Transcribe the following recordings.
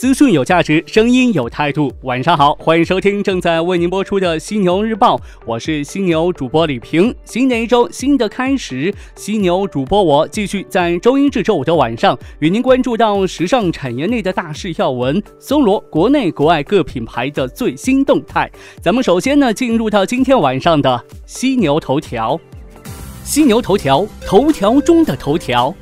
资讯有价值，声音有态度。晚上好，欢迎收听正在为您播出的犀牛日报，我是犀牛主播李平。新的一周，新的开始，犀牛主播我继续在周一至周五的晚上与您关注到时尚产业内的大事要闻，搜罗国内国外各品牌的最新动态。咱们首先呢，进入到今天晚上的犀牛头条，犀牛头条，头条中的头条。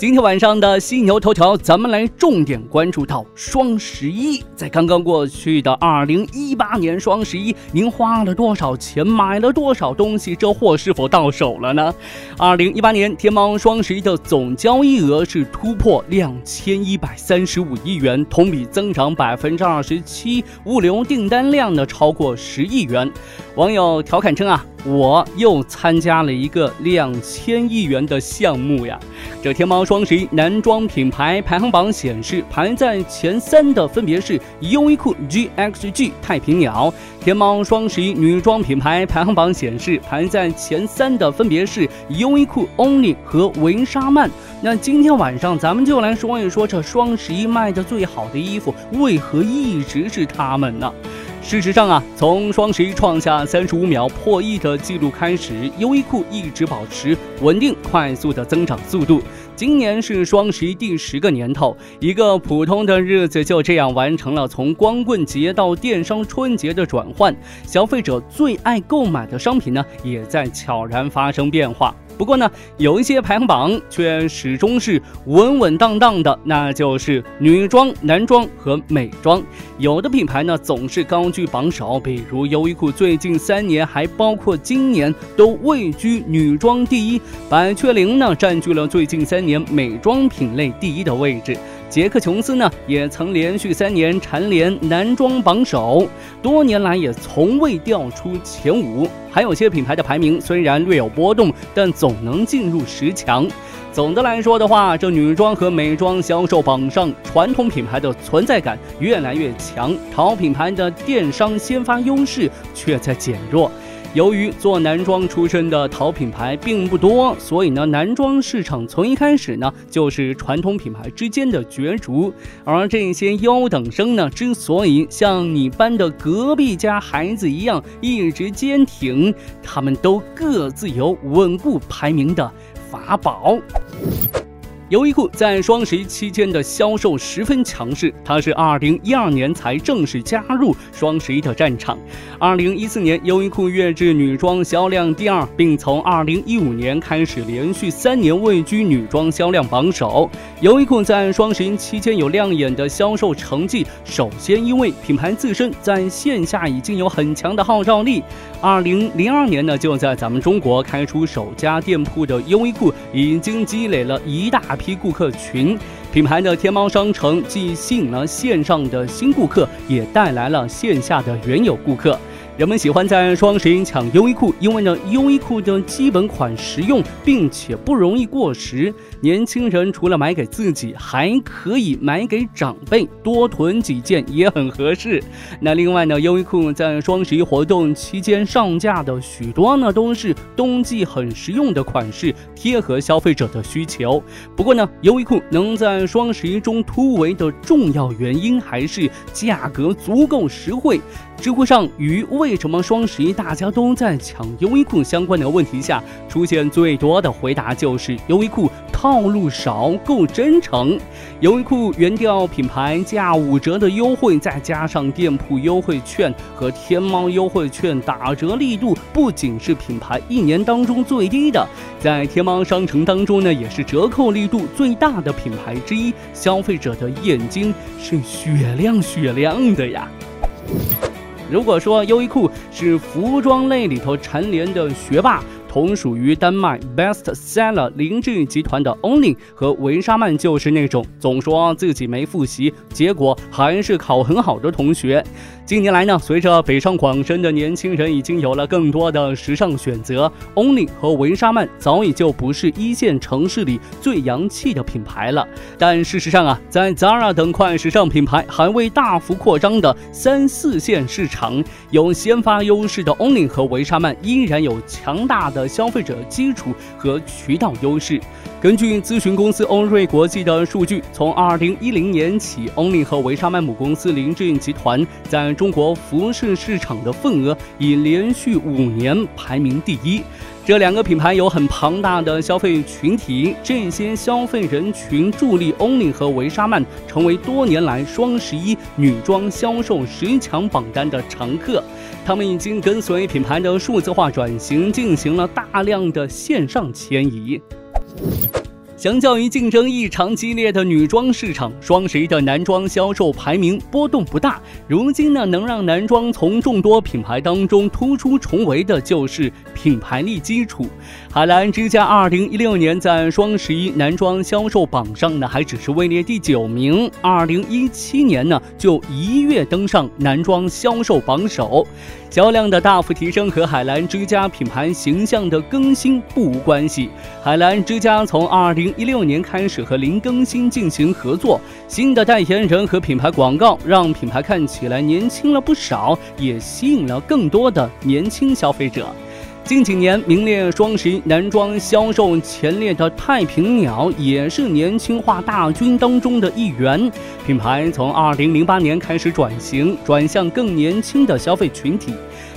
今天晚上的犀牛头条，咱们来重点关注到双十一。在刚刚过去的二零一八年双十一，您花了多少钱，买了多少东西？这货是否到手了呢？二零一八年天猫双十一的总交易额是突破两千一百三十五亿元，同比增长百分之二十七，物流订单量呢超过十亿元。网友调侃称啊。我又参加了一个两千亿元的项目呀！这天猫双十一男装品牌排行榜显示，排在前三的分别是优衣库、GXG、太平鸟。天猫双十一女装品牌排行榜显示，排在前三的分别是优衣库、Only 和维莎曼。那今天晚上咱们就来说一说，这双十一卖的最好的衣服，为何一直是他们呢？事实上啊，从双十一创下三十五秒破亿的记录开始，优衣库一直保持稳定快速的增长速度。今年是双十一第十个年头，一个普通的日子就这样完成了从光棍节到电商春节的转换，消费者最爱购买的商品呢，也在悄然发生变化。不过呢，有一些排行榜却始终是稳稳当当的，那就是女装、男装和美妆。有的品牌呢总是高居榜首，比如优衣库，最近三年还包括今年都位居女装第一。百雀羚呢占据了最近三年年美妆品类第一的位置。杰克琼斯呢，也曾连续三年蝉联男装榜首，多年来也从未掉出前五。还有些品牌的排名虽然略有波动，但总能进入十强。总的来说的话，这女装和美妆销售榜上，传统品牌的存在感越来越强，淘品牌的电商先发优势却在减弱。由于做男装出身的淘品牌并不多，所以呢，男装市场从一开始呢就是传统品牌之间的角逐。而这些优等生呢，之所以像你班的隔壁家孩子一样一直坚挺，他们都各自有稳固排名的法宝。优衣库在双十一期间的销售十分强势，它是二零一二年才正式加入双十一的战场。二零一四年，优衣库月至女装销量第二，并从二零一五年开始连续三年位居女装销量榜首。优衣库在双十一期间有亮眼的销售成绩，首先因为品牌自身在线下已经有很强的号召力。二零零二年呢，就在咱们中国开出首家店铺的优衣库，已经积累了一大。批顾客群，品牌的天猫商城既吸引了线上的新顾客，也带来了线下的原有顾客。人们喜欢在双十一抢优衣库，因为呢，优衣库的基本款实用，并且不容易过时。年轻人除了买给自己，还可以买给长辈，多囤几件也很合适。那另外呢，优衣库在双十一活动期间上架的许多呢，都是冬季很实用的款式，贴合消费者的需求。不过呢，优衣库能在双十一中突围的重要原因，还是价格足够实惠。知乎上与未为什么双十一大家都在抢优衣库相关的问题下，出现最多的回答就是优衣库。套路少，够真诚。优衣库原调品牌价五折的优惠，再加上店铺优惠券和天猫优惠券打折力度，不仅是品牌一年当中最低的，在天猫商城当中呢，也是折扣力度最大的品牌之一。消费者的眼睛是雪亮雪亮的呀。如果说优衣库是服装类里头蝉联的学霸。同属于丹麦 best seller 林志集团的 Only 和维沙曼就是那种总说自己没复习，结果还是考很好的同学。近年来呢，随着北上广深的年轻人已经有了更多的时尚选择，Only 和维莎曼早已就不是一线城市里最洋气的品牌了。但事实上啊，在 Zara 等快时尚品牌还未大幅扩张的三四线市场，有先发优势的 Only 和维莎曼依然有强大的消费者基础和渠道优势。根据咨询公司欧瑞国际的数据，从2010年起，Only 和维莎曼母公司林志颖集团在中国服饰市场的份额已连续五年排名第一。这两个品牌有很庞大的消费群体，这些消费人群助力 Only 和维莎曼成为多年来双十一女装销售十强榜单的常客。他们已经跟随品牌的数字化转型，进行了大量的线上迁移。相较于竞争异常激烈的女装市场，双十一的男装销售排名波动不大。如今呢，能让男装从众多品牌当中突出重围的，就是品牌力基础。海澜之家二零一六年在双十一男装销售榜上呢，还只是位列第九名。二零一七年呢，就一跃登上男装销售榜首。销量的大幅提升和海澜之家品牌形象的更新不无关系。海澜之家从二零一六年开始和林更新进行合作，新的代言人和品牌广告让品牌看起来年轻了不少，也吸引了更多的年轻消费者。近几年名列双十一男装销售前列的太平鸟也是年轻化大军当中的一员。品牌从2008年开始转型，转向更年轻的消费群体。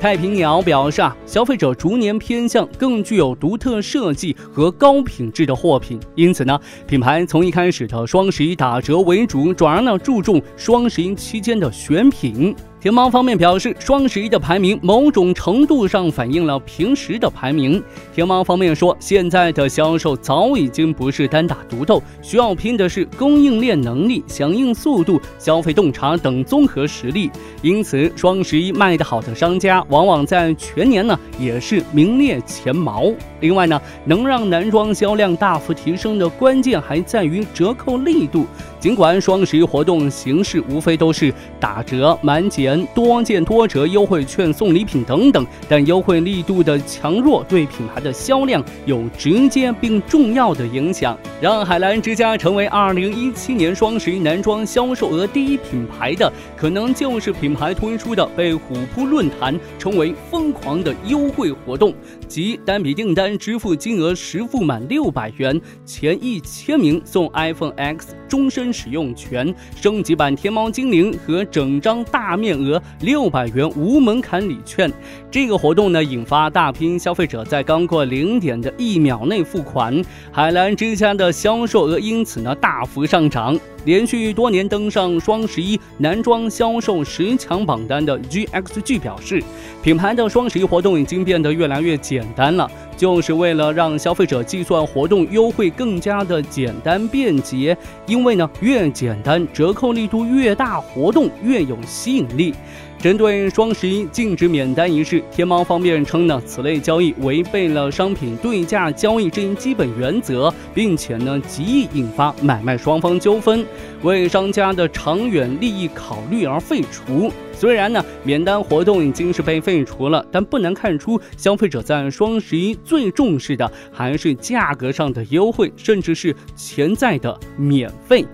太平鸟表示啊，消费者逐年偏向更具有独特设计和高品质的货品，因此呢，品牌从一开始的双十一打折为主，转而呢注重双十一期间的选品。天猫方面表示，双十一的排名某种程度上反映了平时的排名。天猫方面说，现在的销售早已经不是单打独斗，需要拼的是供应链能力、响应速度、消费洞察等综合实力。因此，双十一卖得好的商家，往往在全年呢也是名列前茅。另外呢，能让男装销量大幅提升的关键还在于折扣力度。尽管双十一活动形式无非都是打折、满减、多件多折、优惠券、送礼品等等，但优惠力度的强弱对品牌的销量有直接并重要的影响。让海澜之家成为2017年双十一男装销售额第一品牌的，可能就是品牌推出的被虎扑论坛称为“疯狂”的优惠活动，即单笔订单支付金额实付满六百元，前一千名送 iPhone X 终身。使用权、升级版天猫精灵和整张大面额六百元无门槛礼券。这个活动呢，引发大批消费者在刚过零点的一秒内付款，海澜之家的销售额因此呢大幅上涨。连续多年登上双十一男装销售十强榜单的 GXG 表示，品牌的双十一活动已经变得越来越简单了，就是为了让消费者计算活动优惠更加的简单便捷。因为呢，越简单，折扣力度越大，活动越有吸引力。针对双十一禁止免单一事，天猫方面称呢，此类交易违背了商品对价交易这一基本原则，并且呢，极易引发买卖双方纠纷，为商家的长远利益考虑而废除。虽然呢，免单活动已经是被废除了，但不难看出，消费者在双十一最重视的还是价格上的优惠，甚至是潜在的免费。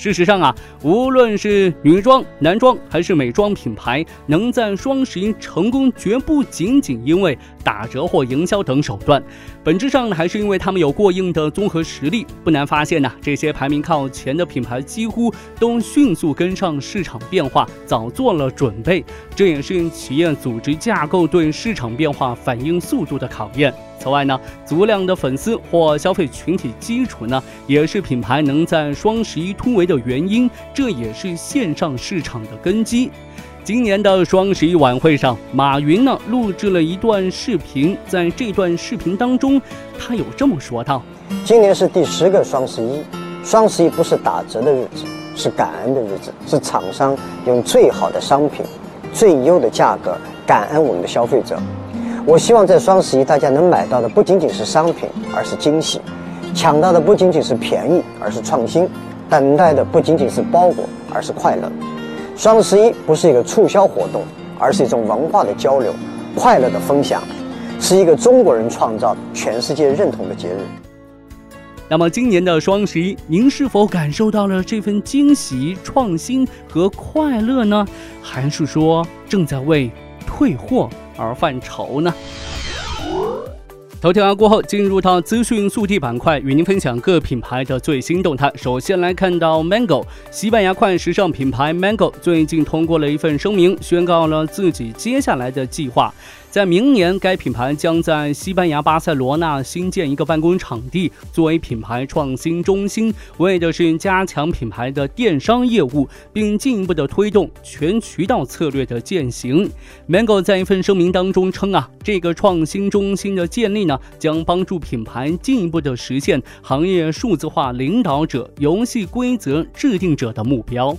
事实上啊，无论是女装、男装还是美妆品牌，能在双十一成功，绝不仅仅因为打折或营销等手段，本质上还是因为他们有过硬的综合实力。不难发现呢，这些排名靠前的品牌几乎都迅速跟上市场变化，早做了准备。这也是企业组织架构对市场变化反应速度的考验。此外呢，足量的粉丝或消费群体基础呢，也是品牌能在双十一突围的原因。这也是线上市场的根基。今年的双十一晚会上，马云呢录制了一段视频，在这段视频当中，他有这么说道：“今年是第十个双十一，双十一不是打折的日子，是感恩的日子，是厂商用最好的商品、最优的价格感恩我们的消费者。”我希望在双十一，大家能买到的不仅仅是商品，而是惊喜；抢到的不仅仅是便宜，而是创新；等待的不仅仅是包裹，而是快乐。双十一不是一个促销活动，而是一种文化的交流、快乐的分享，是一个中国人创造、全世界认同的节日。那么，今年的双十一，您是否感受到了这份惊喜、创新和快乐呢？还是说正在为退货而犯愁呢？头条过后，进入到资讯速递板块，与您分享各品牌的最新动态。首先来看到 Mango，西班牙快时尚品牌 Mango 最近通过了一份声明，宣告了自己接下来的计划。在明年，该品牌将在西班牙巴塞罗那新建一个办公场地，作为品牌创新中心，为的是加强品牌的电商业务，并进一步的推动全渠道策略的践行。Mango 在一份声明当中称啊，这个创新中心的建立呢，将帮助品牌进一步的实现行业数字化领导者、游戏规则制定者的目标。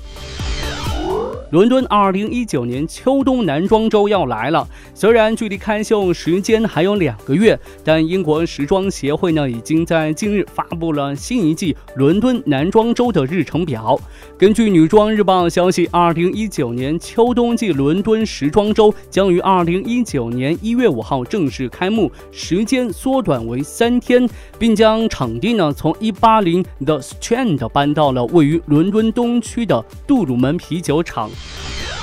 伦敦二零一九年秋冬男装周要来了，虽然距离开秀时间还有两个月，但英国时装协会呢已经在近日发布了新一季伦敦男装周的日程表。根据女装日报消息，二零一九年秋冬季伦敦时装周将于二零一九年一月五号正式开幕，时间缩短为三天，并将场地呢从一八零 The Strand 搬到了位于伦敦东区的杜鲁门啤酒厂。Yeah.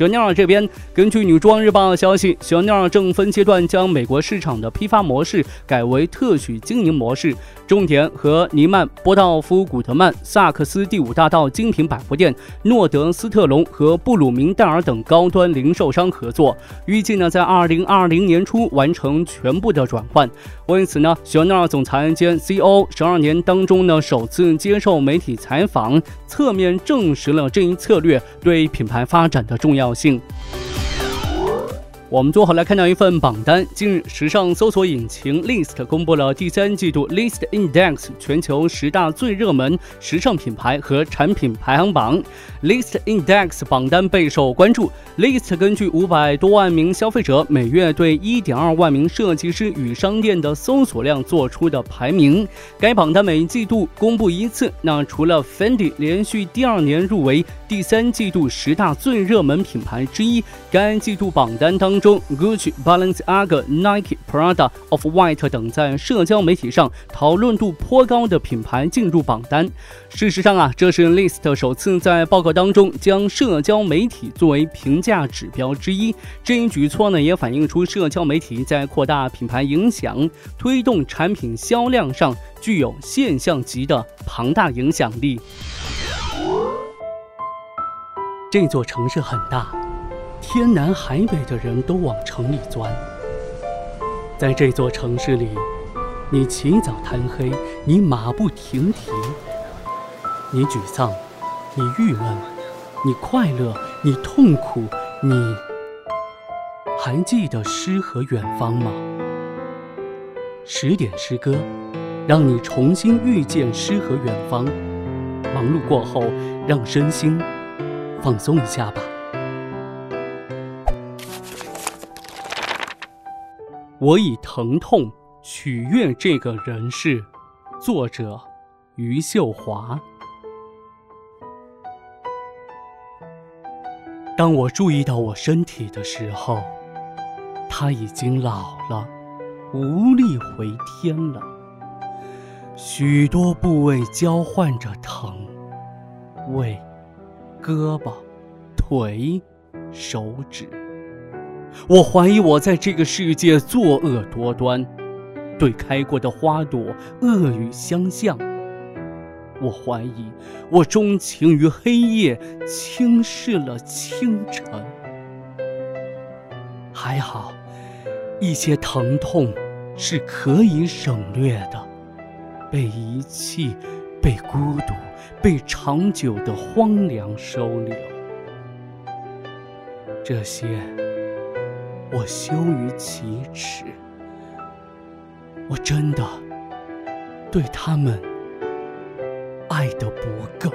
雪尼尔这边，根据女装日报的消息，雪尼尔正分阶段将美国市场的批发模式改为特许经营模式。重点和尼曼、波道夫、古德曼、萨克斯第五大道精品百货店、诺德斯特隆和布鲁明戴尔等高端零售商合作，预计呢在二零二零年初完成全部的转换。为此呢，雪尼尔总裁兼 CEO 十二年当中呢首次接受媒体采访，侧面证实了这一策略对品牌发展的重要性。我们最后来看到一份榜单。近日，时尚搜索引擎 List 公布了第三季度 List Index 全球十大最热门时尚品牌和产品排行榜。List Index 榜单备受关注。List 根据五百多万名消费者每月对一点二万名设计师与商店的搜索量做出的排名。该榜单每季度公布一次。那除了 Fendi 连续第二年入围第三季度十大最热门品牌之一，该季度榜单当。中，Gucci、Balenciaga、Nike、Prada、Of White 等在社交媒体上讨论度颇高的品牌进入榜单。事实上啊，这是 List 首次在报告当中将社交媒体作为评价指标之一。这一举措呢，也反映出社交媒体在扩大品牌影响、推动产品销量上具有现象级的庞大影响力。这座城市很大。天南海北的人都往城里钻，在这座城市里，你起早贪黑，你马不停蹄，你沮丧，你郁闷，你快乐，你痛苦，你还记得诗和远方吗？十点诗歌，让你重新遇见诗和远方。忙碌过后，让身心放松一下吧。我以疼痛取悦这个人世，作者余秀华。当我注意到我身体的时候，他已经老了，无力回天了。许多部位交换着疼，胃、胳膊、腿、手指。我怀疑我在这个世界作恶多端，对开过的花朵恶语相向。我怀疑我钟情于黑夜，轻视了清晨。还好，一些疼痛是可以省略的，被遗弃，被孤独，被长久的荒凉收留。这些。我羞于启齿，我真的对他们爱的不够。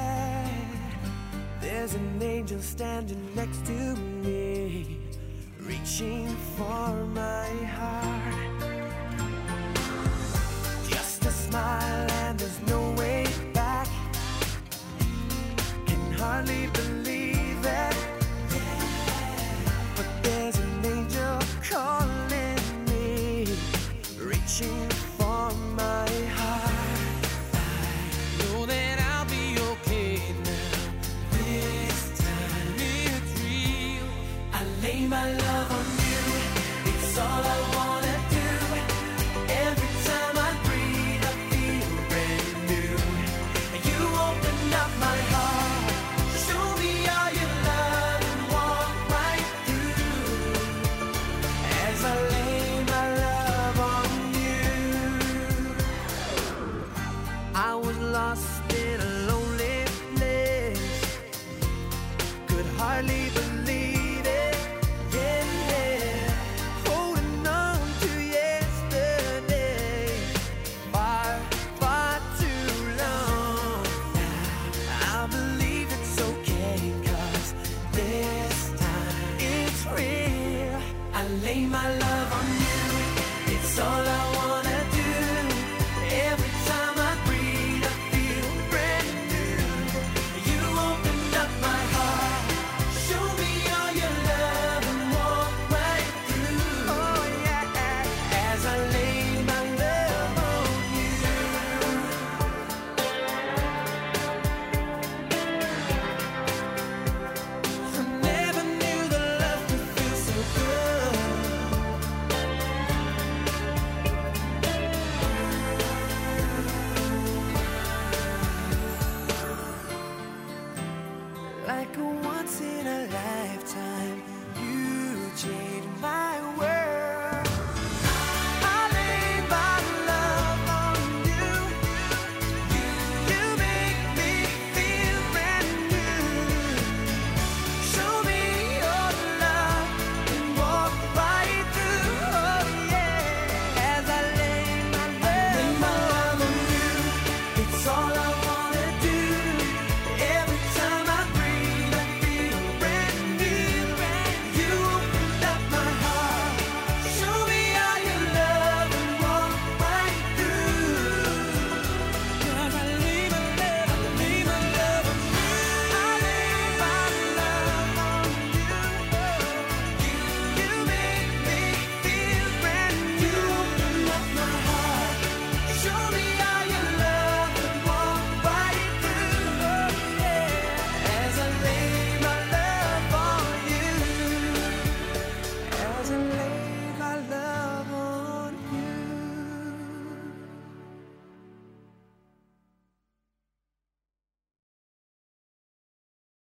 There's an angel standing next to me, reaching for my heart. Just a smile, and there's no way back. Can hardly believe it. But there's an angel calling me, reaching for my heart.